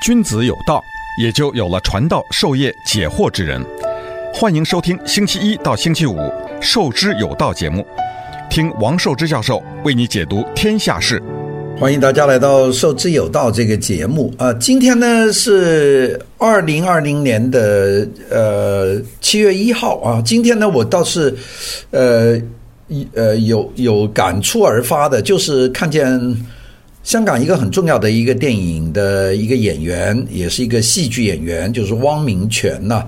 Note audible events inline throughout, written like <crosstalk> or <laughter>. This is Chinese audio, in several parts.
君子有道，也就有了传道授业解惑之人。欢迎收听星期一到星期五《授之有道》节目，听王寿之教授为你解读天下事。欢迎大家来到《授之有道》这个节目啊！今天呢是二零二零年的呃七月一号啊。今天呢我倒是呃呃有有感触而发的，就是看见。香港一个很重要的一个电影的一个演员，也是一个戏剧演员，就是汪明荃呐。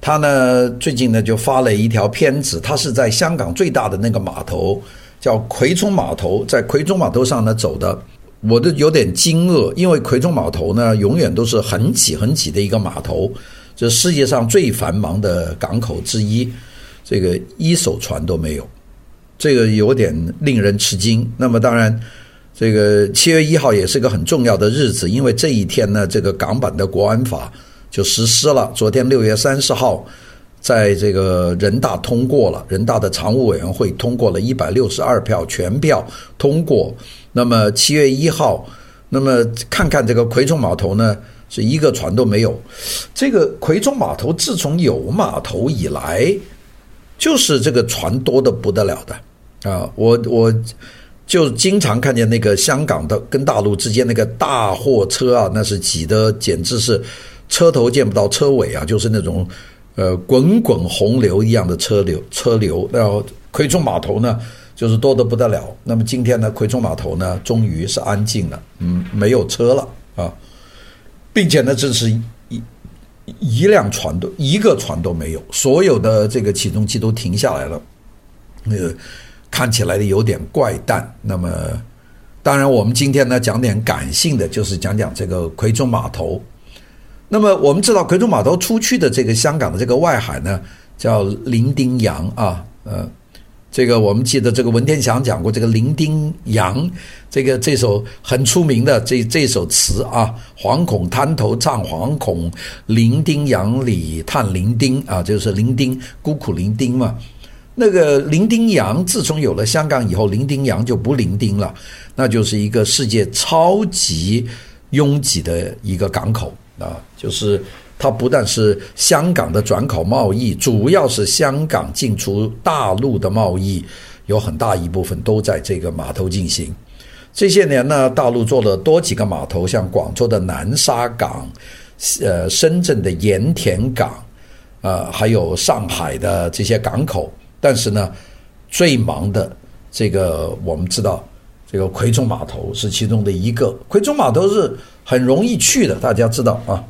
他呢最近呢就发了一条片子，他是在香港最大的那个码头，叫葵涌码头，在葵涌码头上呢走的，我都有点惊愕，因为葵涌码头呢永远都是很挤很挤的一个码头，这世界上最繁忙的港口之一，这个一艘船都没有，这个有点令人吃惊。那么当然。这个七月一号也是个很重要的日子，因为这一天呢，这个港版的国安法就实施了。昨天六月三十号，在这个人大通过了，人大的常务委员会通过了一百六十二票全票通过。那么七月一号，那么看看这个葵涌码头呢，是一个船都没有。这个葵涌码头自从有码头以来，就是这个船多得不得了的啊！我我。就经常看见那个香港的跟大陆之间那个大货车啊，那是挤得简直是车头见不到车尾啊，就是那种呃滚滚洪流一样的车流车流。然后葵涌码头呢，就是多得不得了。那么今天呢，葵涌码头呢，终于是安静了，嗯，没有车了啊，并且呢，这是一一辆船都一个船都没有，所有的这个起重机都停下来了，那个。看起来有点怪诞。那么，当然，我们今天呢讲点感性的，就是讲讲这个葵涌码头。那么，我们知道葵涌码头出去的这个香港的这个外海呢，叫伶仃洋啊。呃，这个我们记得这个文天祥讲过这个伶仃洋，这个这首很出名的这这首词啊，惶恐滩头唱惶恐，伶仃洋里叹伶仃啊，就是伶仃孤苦伶仃嘛。那个伶仃洋，自从有了香港以后，伶仃洋就不伶仃了，那就是一个世界超级拥挤的一个港口啊！就是它不但是香港的转口贸易，主要是香港进出大陆的贸易，有很大一部分都在这个码头进行。这些年呢，大陆做了多几个码头，像广州的南沙港，呃，深圳的盐田港，呃，还有上海的这些港口。但是呢，最忙的这个我们知道，这个葵涌码头是其中的一个。葵涌码头是很容易去的，大家知道啊。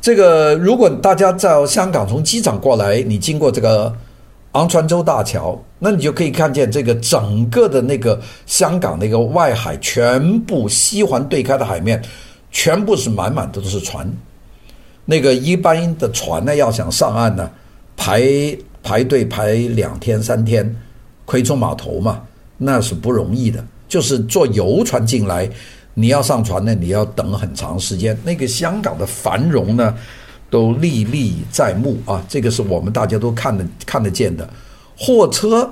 这个如果大家在香港从机场过来，你经过这个昂船洲大桥，那你就可以看见这个整个的那个香港那个外海，全部西环对开的海面，全部是满满的都是船。那个一般的船呢，要想上岸呢，排。排队排两天三天，葵涌码头嘛，那是不容易的。就是坐游船进来，你要上船呢，你要等很长时间。那个香港的繁荣呢，都历历在目啊，这个是我们大家都看得看得见的。货车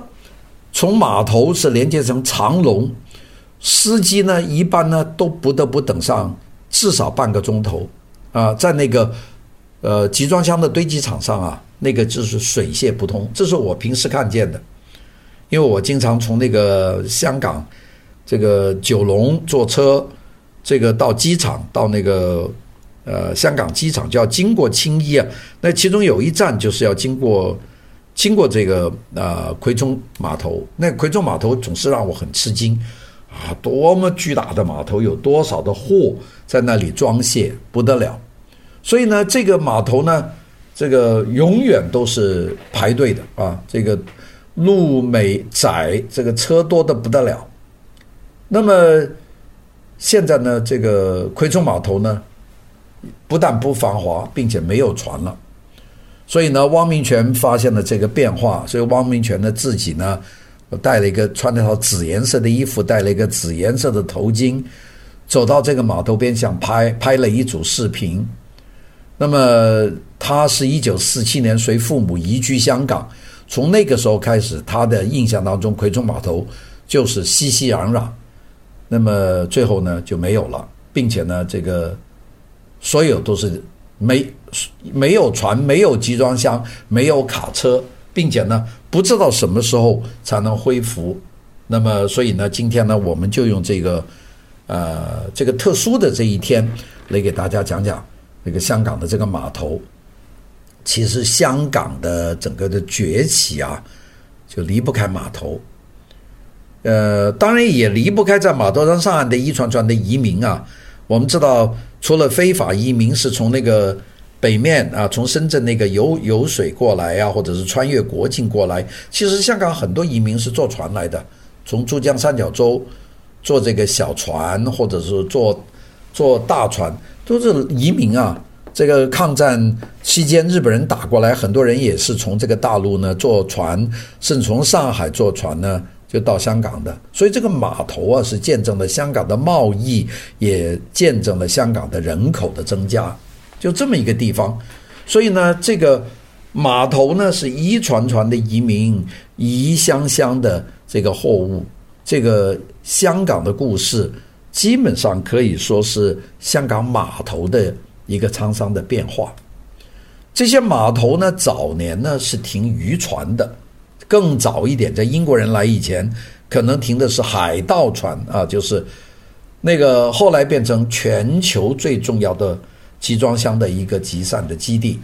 从码头是连接成长龙，司机呢一般呢都不得不等上至少半个钟头啊，在那个呃集装箱的堆积场上啊。那个就是水泄不通，这是我平时看见的，因为我经常从那个香港这个九龙坐车，这个到机场到那个呃香港机场就要经过青衣啊，那其中有一站就是要经过经过这个呃葵涌码头，那葵涌码头总是让我很吃惊。啊，多么巨大的码头，有多少的货在那里装卸，不得了，所以呢，这个码头呢。这个永远都是排队的啊！这个路美窄，这个车多的不得了。那么现在呢，这个葵涌码头呢，不但不繁华，并且没有船了。所以呢，汪明荃发现了这个变化，所以汪明荃呢自己呢，带了一个穿了套紫颜色的衣服，戴了一个紫颜色的头巾，走到这个码头边上拍拍了一组视频。那么他是一九四七年随父母移居香港，从那个时候开始，他的印象当中葵涌码头就是熙熙攘攘，那么最后呢就没有了，并且呢这个所有都是没没有船、没有集装箱、没有卡车，并且呢，不知道什么时候才能恢复。那么，所以呢，今天呢，我们就用这个呃这个特殊的这一天来给大家讲讲那个香港的这个码头。其实香港的整个的崛起啊，就离不开码头。呃，当然也离不开在码头上上岸的一船船的移民啊。我们知道，除了非法移民是从那个北面啊，从深圳那个游游水过来啊，或者是穿越国境过来，其实香港很多移民是坐船来的，从珠江三角洲坐这个小船，或者是坐坐大船，都是移民啊。这个抗战期间，日本人打过来，很多人也是从这个大陆呢坐船，甚至从上海坐船呢就到香港的。所以这个码头啊，是见证了香港的贸易，也见证了香港的人口的增加，就这么一个地方。所以呢，这个码头呢是一船船的移民，一箱箱的这个货物。这个香港的故事，基本上可以说是香港码头的。一个沧桑的变化，这些码头呢，早年呢是停渔船的，更早一点，在英国人来以前，可能停的是海盗船啊，就是那个后来变成全球最重要的集装箱的一个集散的基地，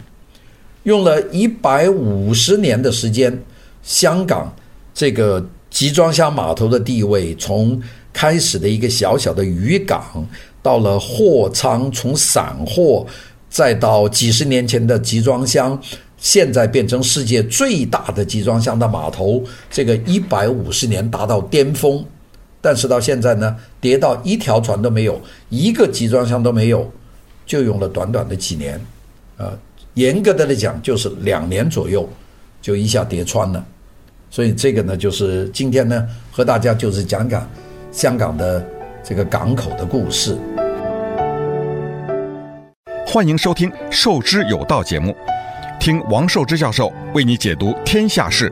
用了一百五十年的时间，香港这个集装箱码头的地位，从开始的一个小小的渔港。到了货仓，从散货再到几十年前的集装箱，现在变成世界最大的集装箱的码头，这个一百五十年达到巅峰，但是到现在呢，跌到一条船都没有，一个集装箱都没有，就用了短短的几年，啊，严格的来讲就是两年左右，就一下跌穿了，所以这个呢，就是今天呢和大家就是讲讲香港的这个港口的故事。欢迎收听《受之有道》节目，听王寿之教授为你解读天下事。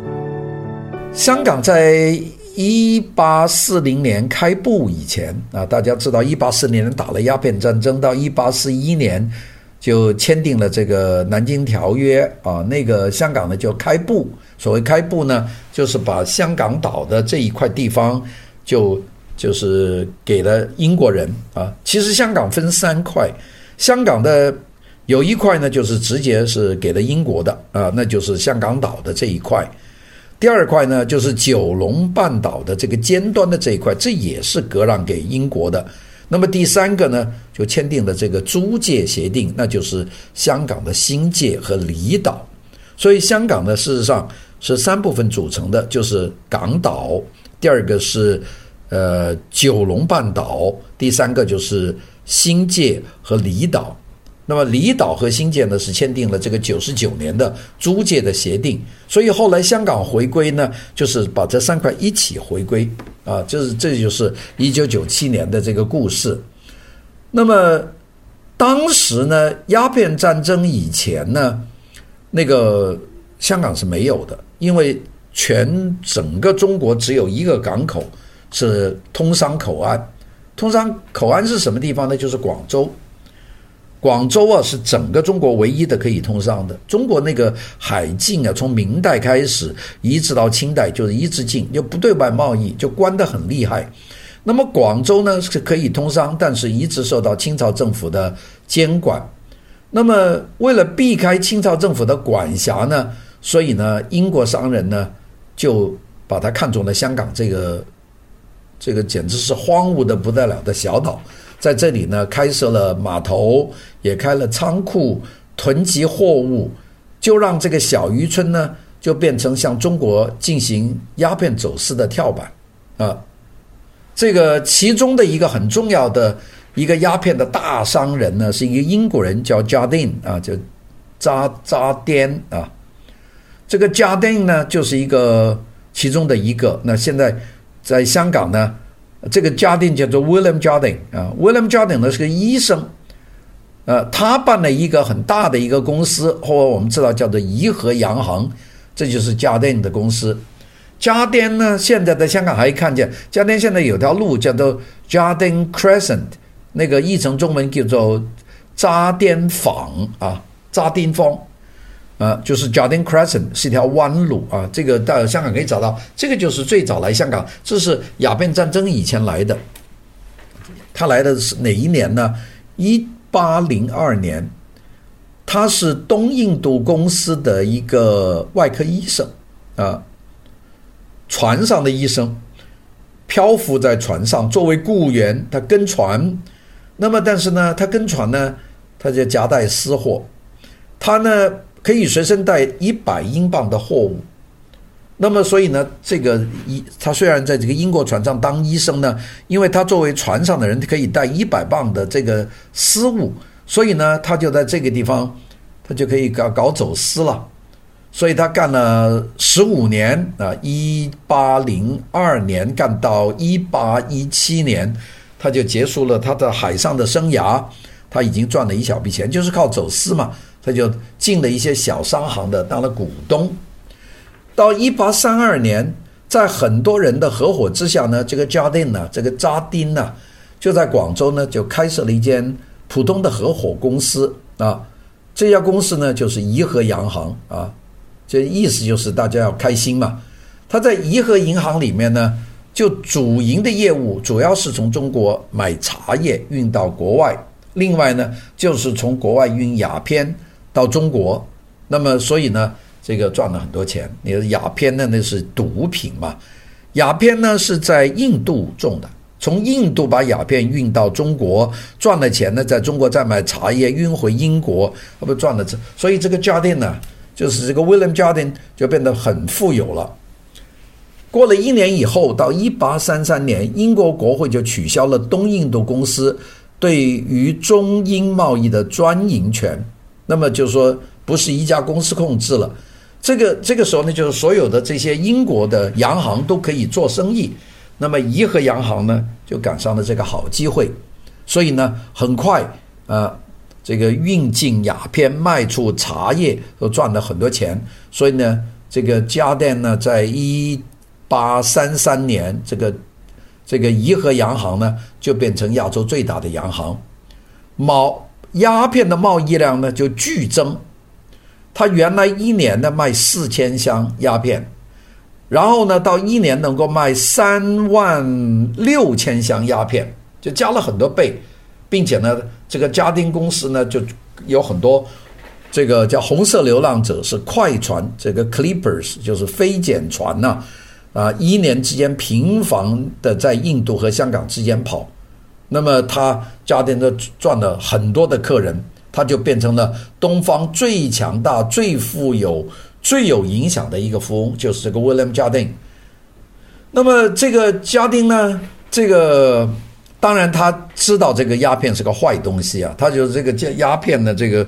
香港在一八四零年开埠以前啊，大家知道，一八四零年打了鸦片战争，到一八四一年就签订了这个《南京条约》啊，那个香港呢就开埠。所谓开埠呢，就是把香港岛的这一块地方就就是给了英国人啊。其实香港分三块。香港的有一块呢，就是直接是给了英国的啊，那就是香港岛的这一块。第二块呢，就是九龙半岛的这个尖端的这一块，这也是割让给英国的。那么第三个呢，就签订了这个租界协定，那就是香港的新界和离岛。所以香港呢，事实上是三部分组成的，就是港岛，第二个是呃九龙半岛，第三个就是。新界和离岛，那么离岛和新界呢，是签订了这个九十九年的租界的协定，所以后来香港回归呢，就是把这三块一起回归啊，就是这就是一九九七年的这个故事。那么当时呢，鸦片战争以前呢，那个香港是没有的，因为全整个中国只有一个港口是通商口岸。通商口岸是什么地方呢？就是广州。广州啊，是整个中国唯一的可以通商的。中国那个海禁啊，从明代开始一直到清代，就是一直禁，就不对外贸易，就关得很厉害。那么广州呢，是可以通商，但是一直受到清朝政府的监管。那么为了避开清朝政府的管辖呢，所以呢，英国商人呢就把它看中了香港这个。这个简直是荒芜的不得了的小岛，在这里呢，开设了码头，也开了仓库，囤积货物，就让这个小渔村呢，就变成向中国进行鸦片走私的跳板啊。这个其中的一个很重要的一个鸦片的大商人呢，是一个英国人叫嘉定啊，叫扎扎颠啊。这个嘉定呢，就是一个其中的一个。那现在。在香港呢，这个家丁叫做 William Jardine 啊，William Jardine 呢是个医生，呃，他办了一个很大的一个公司，或者我们知道叫做怡和洋行，这就是家丁的公司。家丁呢，现在在香港还看见，家丁现在有条路叫做 Jardine Crescent，那个译成中文叫做渣甸坊啊，渣甸坊。呃，就是 Jardin Crescent 是一条弯路啊，这个到香港可以找到。这个就是最早来香港，这是鸦片战争以前来的。他来的是哪一年呢？一八零二年。他是东印度公司的一个外科医生啊，船上的医生，漂浮在船上作为雇员，他跟船。那么，但是呢，他跟船呢，他就夹带私货，他呢。可以随身带一百英镑的货物，那么所以呢，这个医他虽然在这个英国船上当医生呢，因为他作为船上的人可以带一百磅的这个私物，所以呢，他就在这个地方，他就可以搞搞走私了。所以他干了十五年啊，一八零二年干到一八一七年，他就结束了他的海上的生涯，他已经赚了一小笔钱，就是靠走私嘛。他就进了一些小商行的，当了股东。到一八三二年，在很多人的合伙之下呢，这个嘉定呢，这个扎丁呢，就在广州呢就开设了一间普通的合伙公司啊。这家公司呢就是怡和洋行啊，这意思就是大家要开心嘛。他在怡和银行里面呢，就主营的业务主要是从中国买茶叶运到国外，另外呢就是从国外运鸦片。到中国，那么所以呢，这个赚了很多钱。你的鸦片呢，那是毒品嘛？鸦片呢是在印度种的，从印度把鸦片运到中国，赚了钱呢，在中国再买茶叶运回英国，那不赚了这？所以这个 Jardine 呢，就是这个 William Jardine 就变得很富有了。过了一年以后，到一八三三年，英国国会就取消了东印度公司对于中英贸易的专营权。那么就是说，不是一家公司控制了，这个这个时候呢，就是所有的这些英国的洋行都可以做生意。那么怡和洋行呢，就赶上了这个好机会，所以呢，很快啊、呃，这个运进鸦片、卖出茶叶都赚了很多钱。所以呢，这个家电呢，在一八三三年，这个这个怡和洋行呢，就变成亚洲最大的洋行。毛。鸦片的贸易量呢就剧增，他原来一年呢卖四千箱鸦片，然后呢到一年能够卖三万六千箱鸦片，就加了很多倍，并且呢这个家丁公司呢就有很多这个叫红色流浪者是快船，这个 Clippers 就是飞剪船呐，啊一年之间频繁的在印度和香港之间跑。那么他家庭的赚了很多的客人，他就变成了东方最强大、最富有、最有影响的一个富翁，就是这个 William 家丁。那么这个家丁呢，这个当然他知道这个鸦片是个坏东西啊，他就是这个这鸦片的这个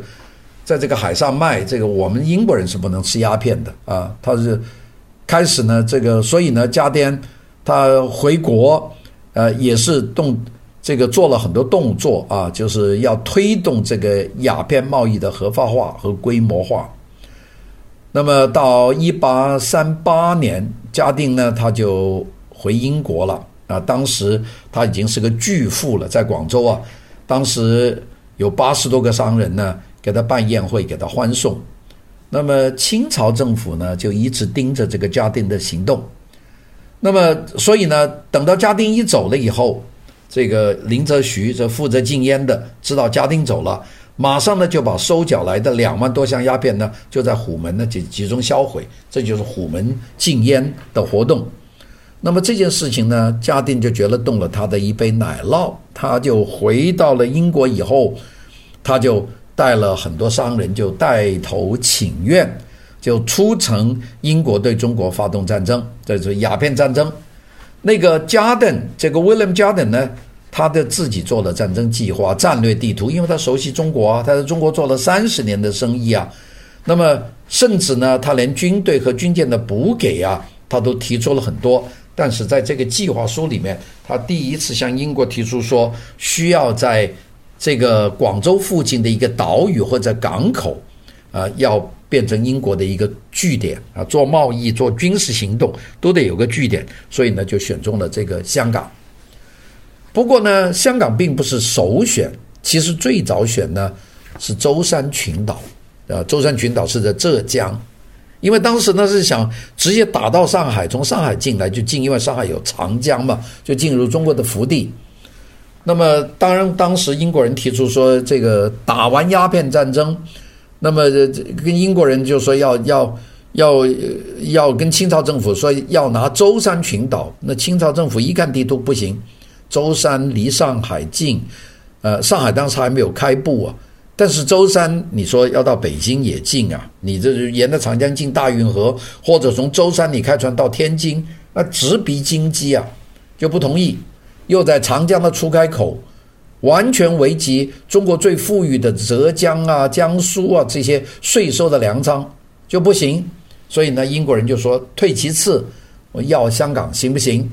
在这个海上卖，这个我们英国人是不能吃鸦片的啊。他是开始呢，这个所以呢，家丁他回国呃也是动。这个做了很多动作啊，就是要推动这个鸦片贸易的合法化和规模化。那么到一八三八年，嘉定呢他就回英国了啊。当时他已经是个巨富了，在广州啊，当时有八十多个商人呢给他办宴会，给他欢送。那么清朝政府呢就一直盯着这个嘉定的行动。那么所以呢，等到嘉定一走了以后。这个林则徐这负责禁烟的，知道家丁走了，马上呢就把收缴来的两万多箱鸦片呢，就在虎门呢集集中销毁，这就是虎门禁烟的活动。那么这件事情呢，嘉定就觉得动了他的一杯奶酪，他就回到了英国以后，他就带了很多商人，就带头请愿，就促成英国对中国发动战争，这是鸦片战争。那个 Jardine，这个 William Jardine 呢，他的自己做了战争计划、战略地图，因为他熟悉中国啊，他在中国做了三十年的生意啊。那么，甚至呢，他连军队和军舰的补给啊，他都提出了很多。但是在这个计划书里面，他第一次向英国提出说，需要在这个广州附近的一个岛屿或者港口，啊，要。变成英国的一个据点啊，做贸易、做军事行动都得有个据点，所以呢，就选中了这个香港。不过呢，香港并不是首选，其实最早选呢是舟山群岛，啊，舟山群岛是在浙江，因为当时呢是想直接打到上海，从上海进来就进，因为上海有长江嘛，就进入中国的腹地。那么当然，当时英国人提出说，这个打完鸦片战争，那么跟英国人就说要要。要要跟清朝政府说要拿舟山群岛，那清朝政府一看地图不行，舟山离上海近，呃，上海当时还没有开埠啊，但是舟山你说要到北京也近啊，你这沿着长江进大运河，或者从舟山你开船到天津，那直逼京畿啊，就不同意，又在长江的出海口，完全危及中国最富裕的浙江啊、江苏啊这些税收的粮仓，就不行。所以呢，英国人就说退其次，我要香港行不行？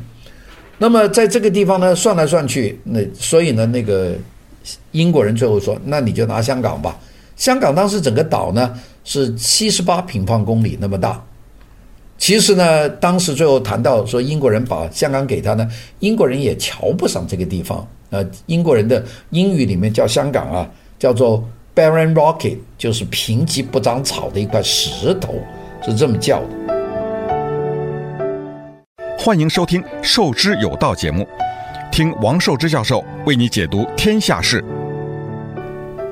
那么在这个地方呢，算来算去，那所以呢，那个英国人最后说，那你就拿香港吧。香港当时整个岛呢是七十八平方公里那么大。其实呢，当时最后谈到说英国人把香港给他呢，英国人也瞧不上这个地方。呃，英国人的英语里面叫香港啊，叫做 Barren Rock，就是贫瘠不长草的一块石头。是这么叫的。欢迎收听《授之有道》节目，听王寿之教授为你解读天下事。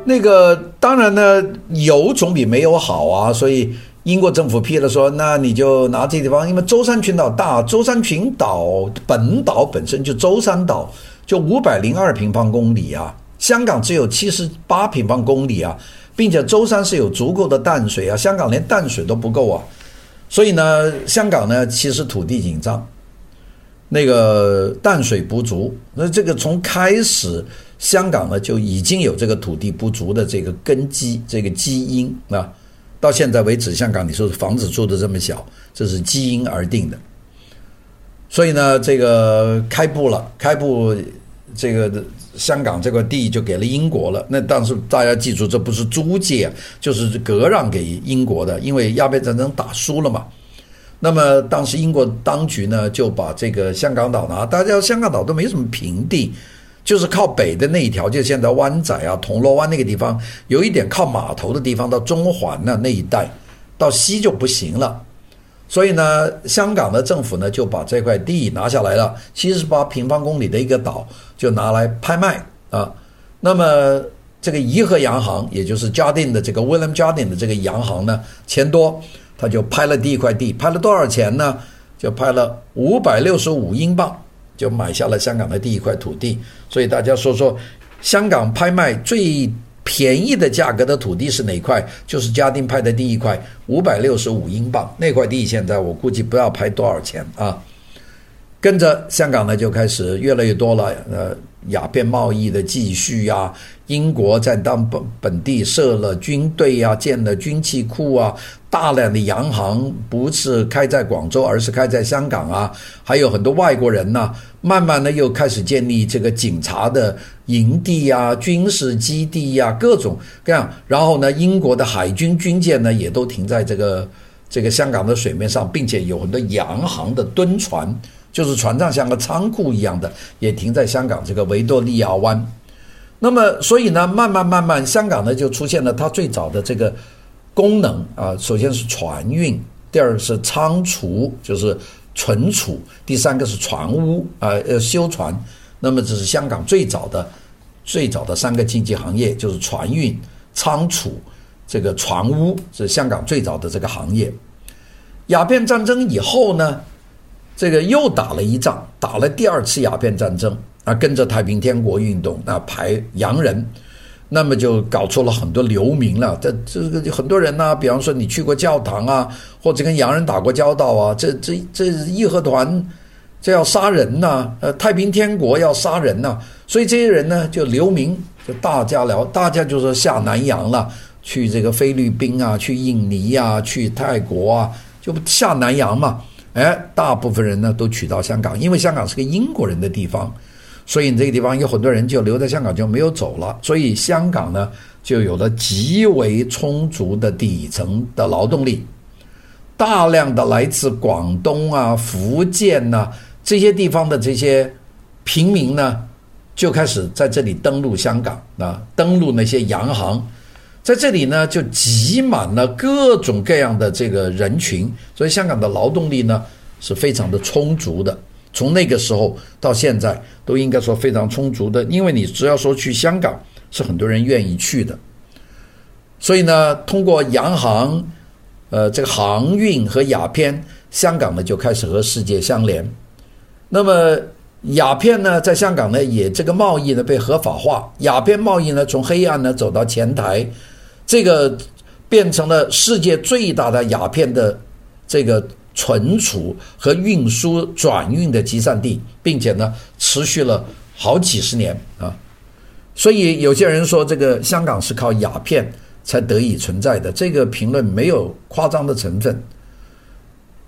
那个当然呢，有总比没有好啊，所以英国政府批了说，那你就拿这地方，因为舟山群岛大，舟山群岛本岛本身就舟山岛，就五百零二平方公里啊，香港只有七十八平方公里啊。并且舟山是有足够的淡水啊，香港连淡水都不够啊，所以呢，香港呢其实土地紧张，那个淡水不足，那这个从开始香港呢就已经有这个土地不足的这个根基，这个基因啊，到现在为止，香港你说房子住的这么小，这是基因而定的，所以呢，这个开埠了，开埠这个。香港这块地就给了英国了，那但是大家记住，这不是租借，就是割让给英国的，因为鸦片战争打输了嘛。那么当时英国当局呢，就把这个香港岛拿，大家香港岛都没什么平地，就是靠北的那一条，就现在湾仔啊、铜锣湾那个地方，有一点靠码头的地方，到中环呢那一带，到西就不行了。所以呢，香港的政府呢就把这块地拿下来了，七十八平方公里的一个岛就拿来拍卖啊。那么这个怡和洋行，也就是嘉定的这个 William 嘉定的这个洋行呢，钱多，他就拍了第一块地，拍了多少钱呢？就拍了五百六十五英镑，就买下了香港的第一块土地。所以大家说说，香港拍卖最。便宜的价格的土地是哪块？就是嘉定拍的第一块，五百六十五英镑。那块地现在我估计不要拍多少钱啊。跟着香港呢就开始越来越多了，呃，鸦片贸易的继续呀。英国在当本本地设了军队呀，建了军器库啊。大量的洋行不是开在广州，而是开在香港啊。还有很多外国人呢，慢慢的又开始建立这个警察的营地呀、军事基地呀，各种各样。然后呢，英国的海军军舰呢也都停在这个这个香港的水面上，并且有很多洋行的敦船，就是船上像个仓库一样的，也停在香港这个维多利亚湾。那么，所以呢，慢慢慢慢，香港呢就出现了它最早的这个。功能啊，首先是船运，第二是仓储，就是存储，第三个是船坞啊，呃，修船。那么这是香港最早的、最早的三个经济行业，就是船运、仓储、这个船坞，是香港最早的这个行业。鸦片战争以后呢，这个又打了一仗，打了第二次鸦片战争啊，跟着太平天国运动啊，排洋人。那么就搞出了很多流民了。这这个很多人呢，比方说你去过教堂啊，或者跟洋人打过交道啊，这这这义和团这要杀人呐，呃，太平天国要杀人呐，所以这些人呢就流民，就大家聊，大家就说下南洋了，去这个菲律宾啊，去印尼啊，去泰国啊，就下南洋嘛。哎，大部分人呢都取到香港，因为香港是个英国人的地方。所以你这个地方有很多人就留在香港就没有走了，所以香港呢就有了极为充足的底层的劳动力，大量的来自广东啊、福建呐、这些地方的这些平民呢，就开始在这里登陆香港啊，登陆那些洋行，在这里呢就挤满了各种各样的这个人群，所以香港的劳动力呢是非常的充足的。从那个时候到现在，都应该说非常充足的，因为你只要说去香港，是很多人愿意去的。所以呢，通过洋行，呃，这个航运和鸦片，香港呢就开始和世界相连。那么。鸦片呢，在香港呢，也这个贸易呢被合法化。鸦片贸易呢，从黑暗呢走到前台，这个变成了世界最大的鸦片的这个存储和运输转运的集散地，并且呢，持续了好几十年啊。所以有些人说，这个香港是靠鸦片才得以存在的，这个评论没有夸张的成分。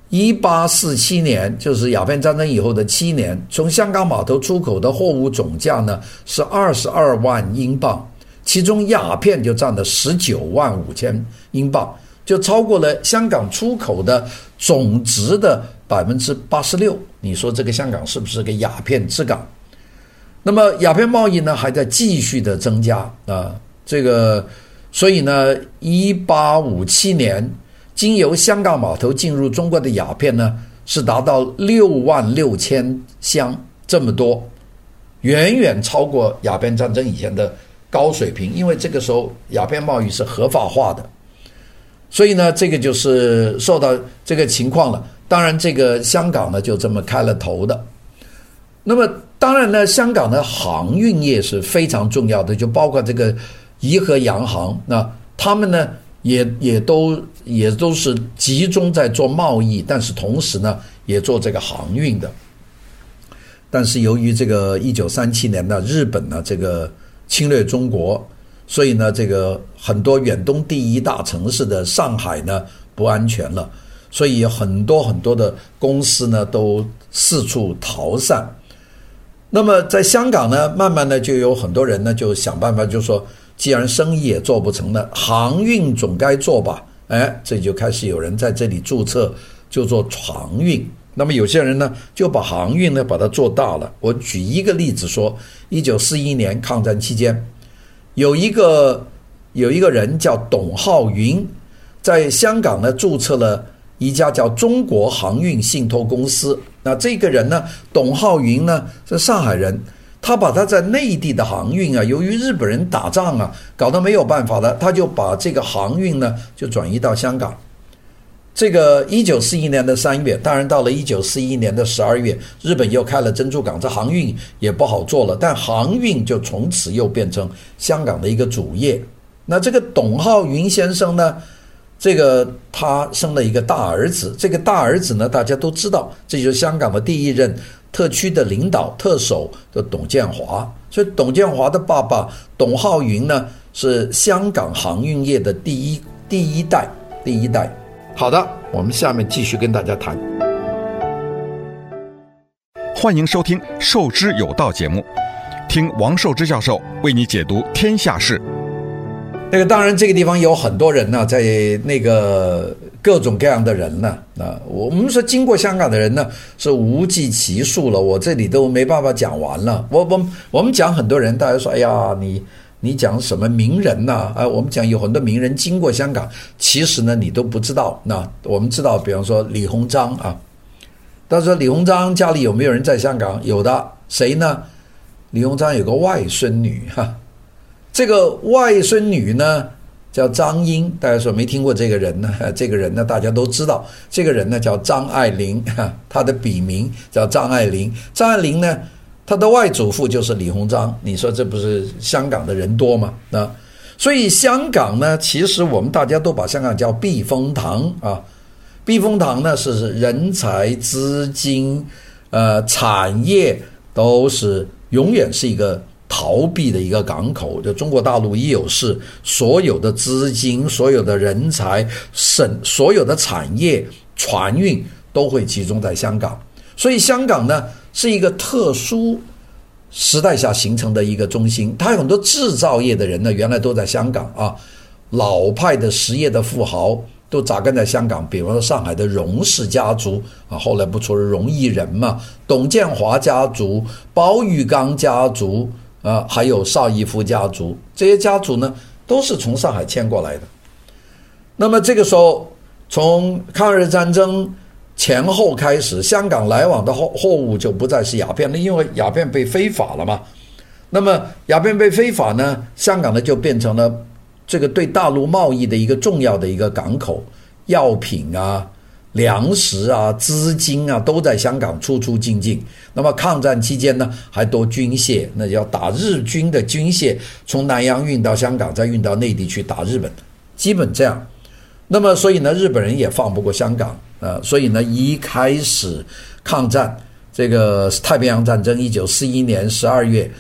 一八四七年，就是鸦片战争以后的七年，从香港码头出口的货物总价呢是二十二万英镑，其中鸦片就占了十九万五千英镑，就超过了香港出口的总值的百分之八十六。你说这个香港是不是个鸦片之港？那么鸦片贸易呢还在继续的增加啊，这个，所以呢，一八五七年。经由香港码头进入中国的鸦片呢，是达到六万六千箱这么多，远远超过鸦片战争以前的高水平。因为这个时候鸦片贸易是合法化的，所以呢，这个就是受到这个情况了。当然，这个香港呢就这么开了头的。那么，当然呢，香港的航运业是非常重要的，就包括这个怡和洋行，那他们呢也也都。也都是集中在做贸易，但是同时呢，也做这个航运的。但是由于这个一九三七年呢，日本呢这个侵略中国，所以呢，这个很多远东第一大城市的上海呢不安全了，所以很多很多的公司呢都四处逃散。那么在香港呢，慢慢的就有很多人呢就想办法，就说既然生意也做不成了，航运总该做吧。哎，这就开始有人在这里注册，就做航运。那么有些人呢，就把航运呢把它做大了。我举一个例子说，一九四一年抗战期间，有一个有一个人叫董浩云，在香港呢注册了一家叫中国航运信托公司。那这个人呢，董浩云呢是上海人。他把他在内地的航运啊，由于日本人打仗啊，搞得没有办法了，他就把这个航运呢就转移到香港。这个一九四一年的三月，当然到了一九四一年的十二月，日本又开了珍珠港，这航运也不好做了。但航运就从此又变成香港的一个主业。那这个董浩云先生呢，这个他生了一个大儿子，这个大儿子呢，大家都知道，这就是香港的第一任。特区的领导特首的董建华，所以董建华的爸爸董浩云呢，是香港航运业的第一第一代第一代。好的，我们下面继续跟大家谈。欢迎收听《受之有道》节目，听王寿之教授为你解读天下事。那个当然，这个地方有很多人呢，在那个。各种各样的人呢，啊，我们说经过香港的人呢是无计其数了，我这里都没办法讲完了。我我我们讲很多人，大家说，哎呀，你你讲什么名人呐？啊，我们讲有很多名人经过香港，其实呢你都不知道。那我们知道，比方说李鸿章啊，他说李鸿章家里有没有人在香港？有的，谁呢？李鸿章有个外孙女哈，这个外孙女呢？叫张英，大家说没听过这个人呢？这个人呢，大家都知道。这个人呢叫张爱玲，他的笔名叫张爱玲。张爱玲呢，他的外祖父就是李鸿章。你说这不是香港的人多吗？啊，所以香港呢，其实我们大家都把香港叫避风塘啊。避风塘呢，是人才、资金、呃，产业都是永远是一个。逃避的一个港口，就中国大陆一有事，所有的资金、所有的人才、省所有的产业、船运都会集中在香港。所以香港呢是一个特殊时代下形成的一个中心。它有很多制造业的人呢，原来都在香港啊，老派的实业的富豪都扎根在香港。比如说上海的荣氏家族啊，后来不出了荣毅仁嘛，董建华家族、包玉刚家族。啊，还有邵逸夫家族，这些家族呢都是从上海迁过来的。那么这个时候，从抗日战争前后开始，香港来往的货货物就不再是鸦片了，因为鸦片被非法了嘛。那么鸦片被非法呢，香港呢就变成了这个对大陆贸易的一个重要的一个港口，药品啊。粮食啊，资金啊，都在香港出出进进。那么抗战期间呢，还多军械，那要打日军的军械，从南洋运到香港，再运到内地去打日本，基本这样。那么所以呢，日本人也放不过香港啊，所以呢，一开始抗战，这个太平洋战争，一九四一年十二月，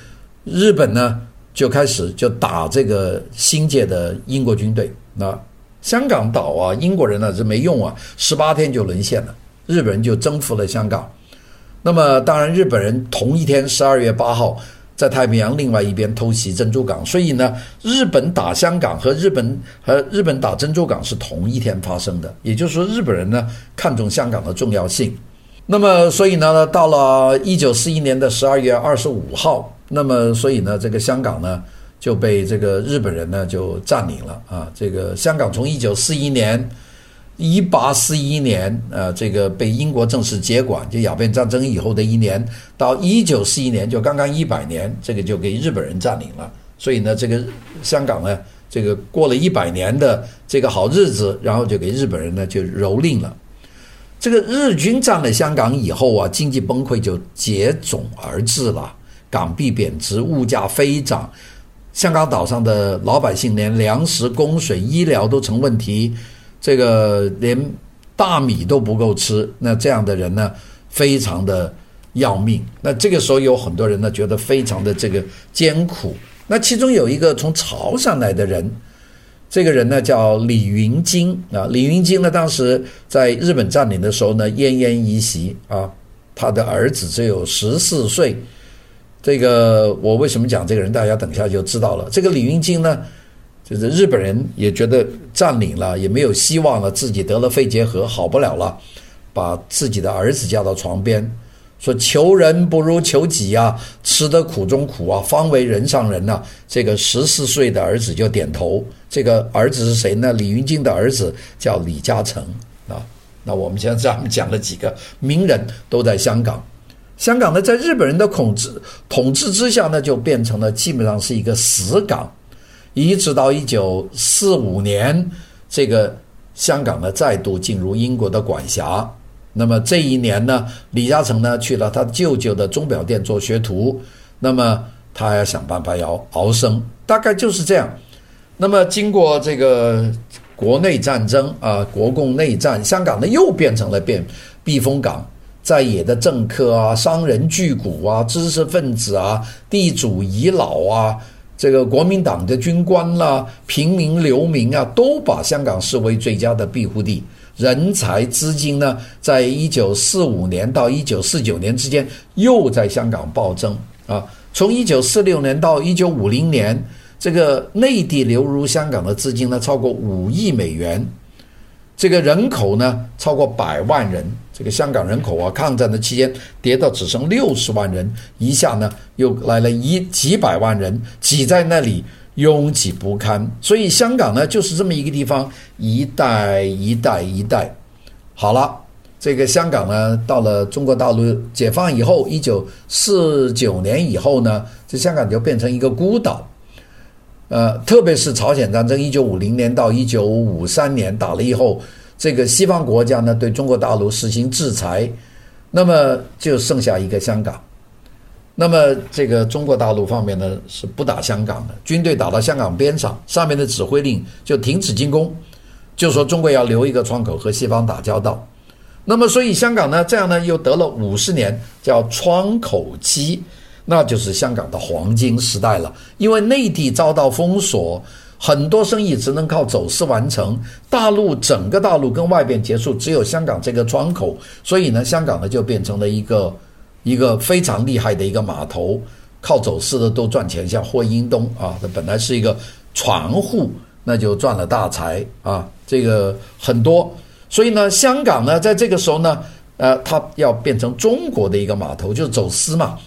日本呢就开始就打这个新界的英国军队，那。香港岛啊，英国人呢是没用啊，十八天就沦陷了，日本人就征服了香港。那么当然，日本人同一天十二月八号在太平洋另外一边偷袭珍珠港，所以呢，日本打香港和日本和日本打珍珠港是同一天发生的。也就是说，日本人呢看重香港的重要性。那么所以呢，到了一九四一年的十二月二十五号，那么所以呢，这个香港呢。就被这个日本人呢就占领了啊！这个香港从一九四一年，一八四一年，呃，这个被英国正式接管，就鸦片战争以后的一年，到一九四一年，就刚刚一百年，这个就给日本人占领了。所以呢，这个香港呢，这个过了一百年的这个好日子，然后就给日本人呢就蹂躏了。这个日军占了香港以后啊，经济崩溃就接踵而至了，港币贬值，物价飞涨。香港岛上的老百姓连粮食、供水、医疗都成问题，这个连大米都不够吃，那这样的人呢，非常的要命。那这个时候有很多人呢，觉得非常的这个艰苦。那其中有一个从潮汕来的人，这个人呢叫李云金啊。李云金呢，当时在日本占领的时候呢，奄奄一息啊，他的儿子只有十四岁。这个我为什么讲这个人？大家等一下就知道了。这个李云金呢，就是日本人也觉得占领了也没有希望了，自己得了肺结核好不了了，把自己的儿子叫到床边，说：“求人不如求己啊，吃得苦中苦啊，方为人上人呐。”这个十四岁的儿子就点头。这个儿子是谁呢？李云金的儿子叫李嘉诚啊。那我们现在 <laughs> 咱们讲了几个名人都在香港。香港呢，在日本人的统治统治之下呢，就变成了基本上是一个死港，一直到一九四五年，这个香港呢再度进入英国的管辖。那么这一年呢，李嘉诚呢去了他舅舅的钟表店做学徒，那么他要想办法要熬生，大概就是这样。那么经过这个国内战争啊，国共内战，香港呢又变成了变避风港。在野的政客啊、商人巨贾啊、知识分子啊、地主遗老啊、这个国民党的军官啦、平民流民啊，都把香港视为最佳的庇护地。人才资金呢，在一九四五年到一九四九年之间，又在香港暴增啊。从一九四六年到一九五零年，这个内地流入香港的资金呢，超过五亿美元。这个人口呢，超过百万人。这个香港人口啊，抗战的期间跌到只剩六十万人，一下呢又来了一几百万人挤在那里，拥挤不堪。所以香港呢就是这么一个地方，一代一代一代。好了，这个香港呢到了中国大陆解放以后，一九四九年以后呢，这香港就变成一个孤岛。呃，特别是朝鲜战争，一九五零年到一九五三年打了以后。这个西方国家呢，对中国大陆实行制裁，那么就剩下一个香港。那么这个中国大陆方面呢，是不打香港的，军队打到香港边上，上面的指挥令就停止进攻，就说中国要留一个窗口和西方打交道。那么所以香港呢，这样呢又得了五十年叫窗口期，那就是香港的黄金时代了，因为内地遭到封锁。很多生意只能靠走私完成，大陆整个大陆跟外边结束，只有香港这个窗口，所以呢，香港呢就变成了一个一个非常厉害的一个码头，靠走私的都赚钱，像霍英东啊，他本来是一个船户，那就赚了大财啊，这个很多，所以呢，香港呢在这个时候呢，呃，它要变成中国的一个码头，就是走私嘛，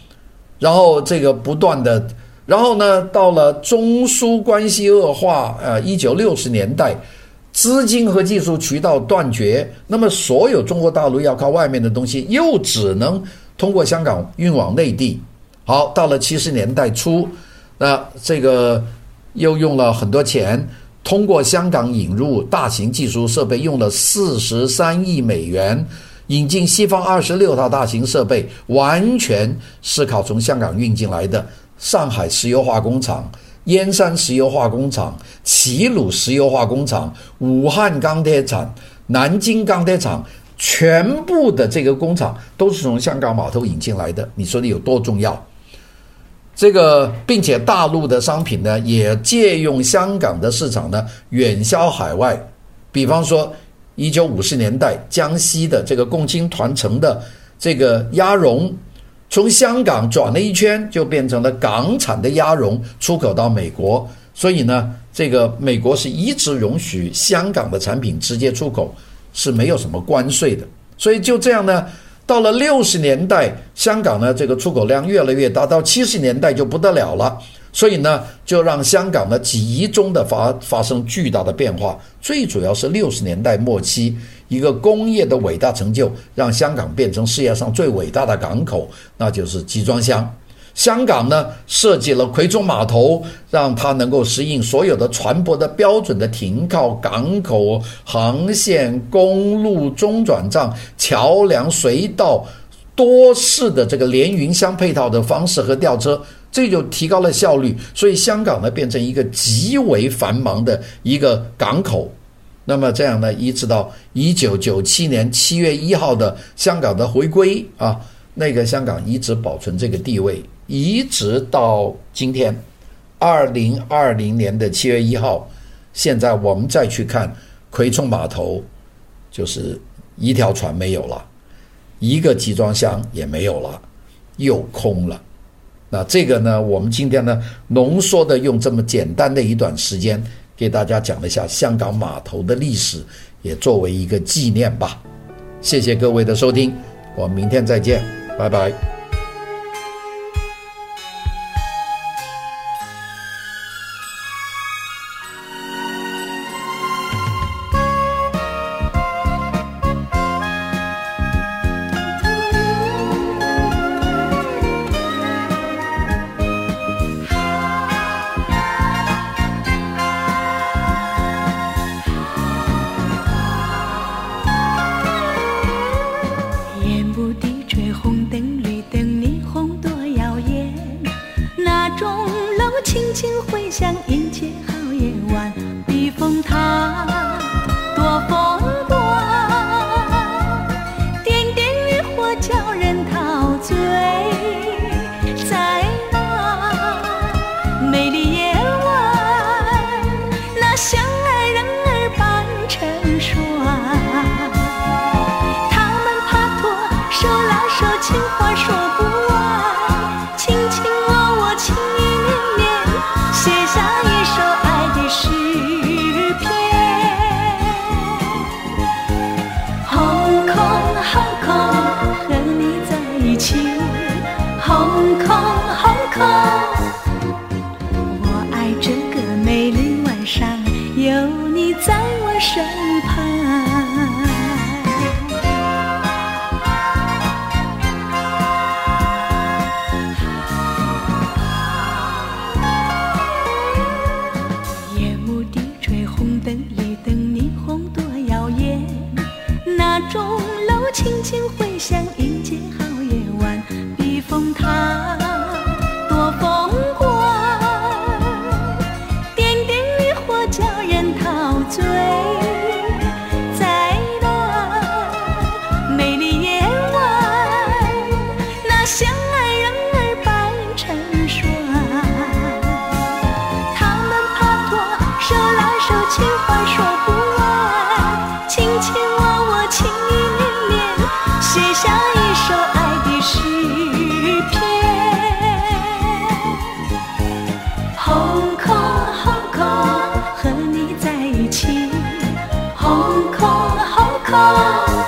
然后这个不断的。然后呢，到了中苏关系恶化，呃，一九六十年代，资金和技术渠道断绝，那么所有中国大陆要靠外面的东西，又只能通过香港运往内地。好，到了七十年代初，那这个又用了很多钱，通过香港引入大型技术设备，用了四十三亿美元，引进西方二十六套大型设备，完全是靠从香港运进来的。上海石油化工厂、燕山石油化工厂、齐鲁石油化工厂、武汉钢铁厂、南京钢铁厂，全部的这个工厂都是从香港码头引进来的。你说的有多重要？这个，并且大陆的商品呢，也借用香港的市场呢，远销海外。比方说，一九五十年代江西的这个共青团城的这个鸭绒。从香港转了一圈，就变成了港产的鸭绒出口到美国。所以呢，这个美国是一直容许香港的产品直接出口，是没有什么关税的。所以就这样呢，到了六十年代，香港呢这个出口量越来越大，到七十年代就不得了了。所以呢，就让香港呢集中的发发生巨大的变化。最主要是六十年代末期。一个工业的伟大成就，让香港变成世界上最伟大的港口，那就是集装箱。香港呢，设计了葵涌码头，让它能够适应所有的船舶的标准的停靠、港口、航线、公路、中转站、桥梁、隧道，多式的这个连云相配套的方式和吊车，这就提高了效率。所以香港呢，变成一个极为繁忙的一个港口。那么这样呢，一直到一九九七年七月一号的香港的回归啊，那个香港一直保存这个地位，一直到今天，二零二零年的七月一号，现在我们再去看葵涌码头，就是一条船没有了，一个集装箱也没有了，又空了。那这个呢，我们今天呢，浓缩的用这么简单的一段时间。给大家讲一下香港码头的历史，也作为一个纪念吧。谢谢各位的收听，我们明天再见，拜拜。有